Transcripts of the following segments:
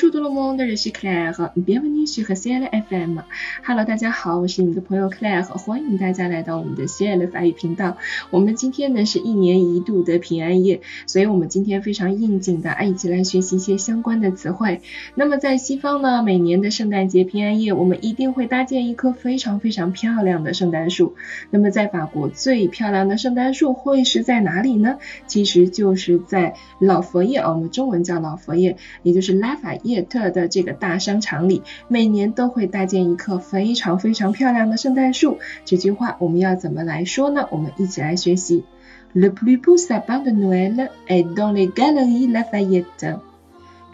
Bonjour tout le monde, je suis Claire. Bienvenue sur CL FM. Hello，大家好，我是你的朋友 Claire，欢迎大家来到我们的 CL 法语频道。我们今天呢是一年一度的平安夜，所以我们今天非常应景的啊，一起来学习一些相关的词汇。那么在西方呢，每年的圣诞节平安夜，我们一定会搭建一棵非常非常漂亮的圣诞树。那么在法国最漂亮的圣诞树会是在哪里呢？其实就是在老佛爷啊，我们中文叫老佛爷，也就是拉法叶特的这个大商场里，每年都会搭建一棵非常非常漂亮的圣诞树。这句话我们要怎么来说呢？我们一起来学习。Le plus beau sapin de Noël est dans les galeries Lafayette.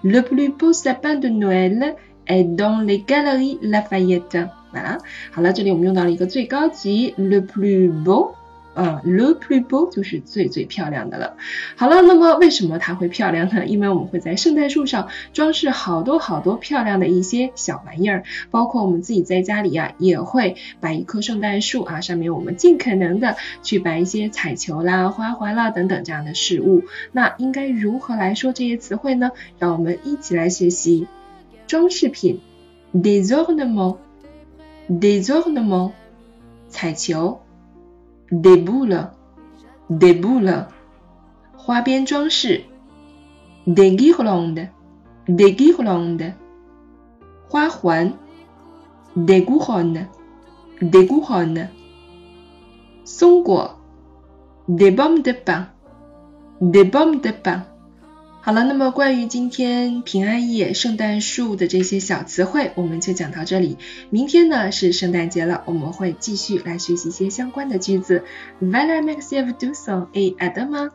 Le plus beau sapin de Noël est dans les galeries Lafayette. 啊，好了，这里我们用到了一个最高级，le plus beau。嗯，le plus beau 就是最最漂亮的了。好了，那么为什么它会漂亮呢？因为我们会在圣诞树上装饰好多好多漂亮的一些小玩意儿，包括我们自己在家里呀也会摆一棵圣诞树啊，上面我们尽可能的去摆一些彩球啦、花环啦等等这样的事物。那应该如何来说这些词汇呢？让我们一起来学习装饰品 d e s o r n e m e n t d e s o r n e m e n t 彩球。Déboule déboule 花边装饰；des guirlandes，des guirlandes，花环；des couronnes，des couronnes，松果；des pommes de pin，des pommes de pin。好了，那么关于今天平安夜圣诞树的这些小词汇，我们就讲到这里。明天呢是圣诞节了，我们会继续来学习一些相关的句子。Voilà, merci à vous tous et à demain.